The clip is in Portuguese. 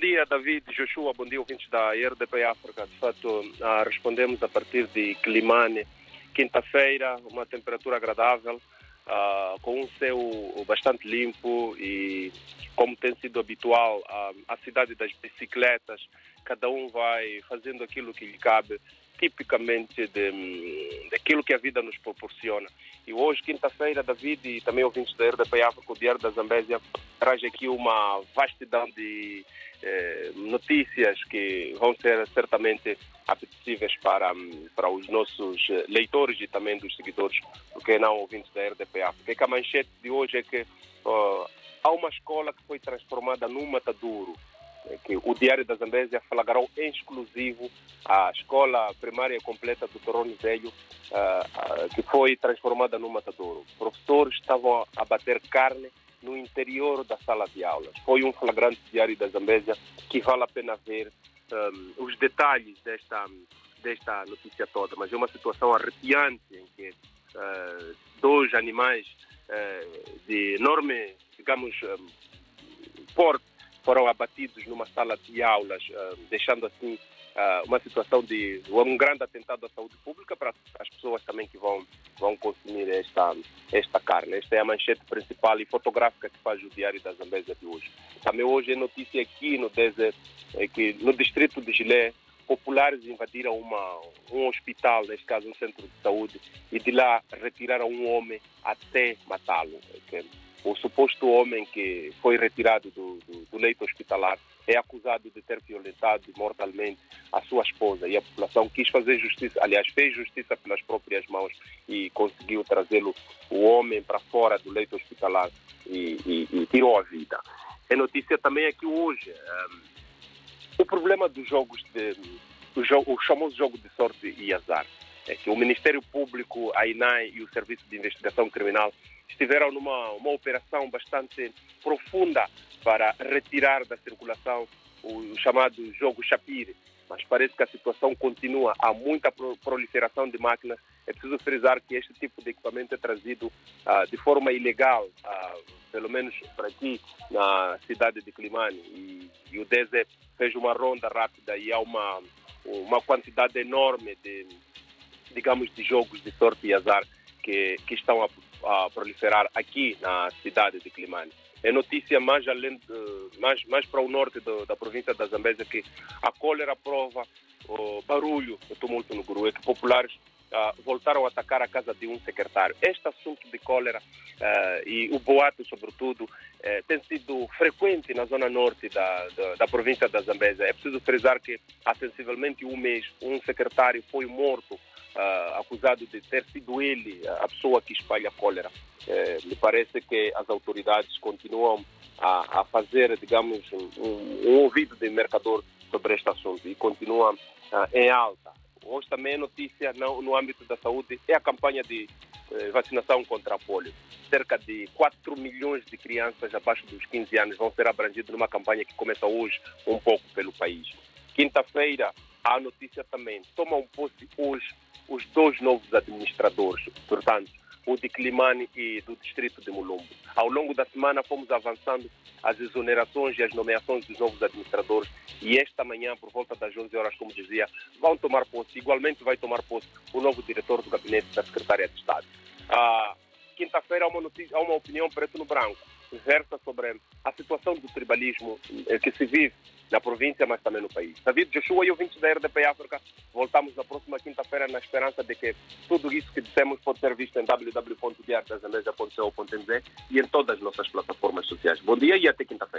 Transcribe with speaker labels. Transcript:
Speaker 1: dia, David, Joshua, bom dia, ouvintes da RDP África. De fato, ah, respondemos a partir de Climane, quinta-feira, uma temperatura agradável, ah, com um céu bastante limpo e, como tem sido habitual, a cidade das bicicletas, cada um vai fazendo aquilo que lhe cabe, tipicamente de, daquilo que a vida nos proporciona. E hoje, quinta-feira, David e também ouvintes da RDP África, o Diário da Zambésia, traz aqui uma vastidão de eh, notícias que vão ser certamente apetecíveis para, para os nossos leitores e também dos seguidores, porque não ouvintes da RDP África. Que a manchete de hoje é que uh, há uma escola que foi transformada num matadouro que o Diário da Zambésia flagrou em exclusivo a escola primária completa do Torone Velho, uh, uh, que foi transformada num matadouro. Professores estavam a bater carne no interior da sala de aulas. Foi um flagrante Diário da Zambésia que vale a pena ver um, os detalhes desta, desta notícia toda, mas é uma situação arrepiante em que uh, dois animais de enorme, digamos, um, porte foram abatidos numa sala de aulas, uh, deixando assim uh, uma situação de um grande atentado à saúde pública para as pessoas também que vão, vão consumir esta, esta carne. Esta é a manchete principal e fotográfica que faz o Diário da Zambésia de hoje. Também hoje é notícia aqui no, desert, é que no distrito de Gilé, populares invadiram uma, um hospital, neste caso um centro de saúde, e de lá retiraram um homem até matá-lo. É o suposto homem que foi retirado do, do, do, leito hospitalar é acusado de ter violentado mortalmente a sua esposa e a população quis fazer justiça, aliás, fez justiça pelas próprias mãos e conseguiu trazê-lo, o homem, para fora do leito hospitalar e, e, e, tirou a vida. É notícia também é que hoje um, o problema dos jogos de o, jogo, o famoso jogo de sorte e azar é que o Ministério Público, a INAI e o Serviço de Investigação Criminal estiveram numa uma operação bastante profunda para retirar da circulação o chamado jogo Chapire, mas parece que a situação continua. Há muita proliferação de máquinas. É preciso frisar que este tipo de equipamento é trazido uh, de forma ilegal, uh, pelo menos para aqui na cidade de Climane. E, e o DESE fez uma ronda rápida e há uma, uma quantidade enorme de, digamos, de jogos de sorte e azar que, que estão a a proliferar aqui na cidade de Climane. É notícia mais, além de, mais, mais para o norte do, da província da Zambésia que a cólera prova o barulho do tumulto no Guru, é que populares uh, voltaram a atacar a casa de um secretário. Este assunto de cólera uh, e o boato, sobretudo, uh, tem sido frequente na zona norte da, da, da, província da Zambésia. É preciso frisar que há sensivelmente um mês um secretário foi morto uh, acusado de ter sido ele a pessoa que espalha cólera. Uh, me parece que as autoridades continuam a, a fazer, digamos, um, um, ouvido de mercador sobre este assunto e continuam uh, em alta. Hoje também é notícia no, no âmbito da saúde é a campanha de eh, vacinação contra a polio. Cerca de 4 milhões de crianças abaixo dos 15 anos vão ser abrangidas numa campanha que começa hoje um pouco pelo país. Quinta-feira, há notícia também. Tomam posse hoje os dois novos administradores, portanto, o de Climane e do distrito de Mulumbo. Ao longo da semana fomos avançando as exonerações e as nomeações dos novos administradores e esta manhã, por volta das 11 horas, como dizia, vão tomar posse, igualmente vai tomar posse o novo diretor do gabinete da Secretaria de Estado. Ah, Quinta-feira há há uma opinião preto no branco, versa sobre a situação do tribalismo eh, que se vive na província, mas também no país. David Joshua e ouvintes da RDP África, voltamos na próxima quinta-feira na esperança de que tudo isso que dissemos pode ser visto em www.diardazamesa.co.nz e em todas as nossas plataformas sociais. Bom dia e até quinta-feira.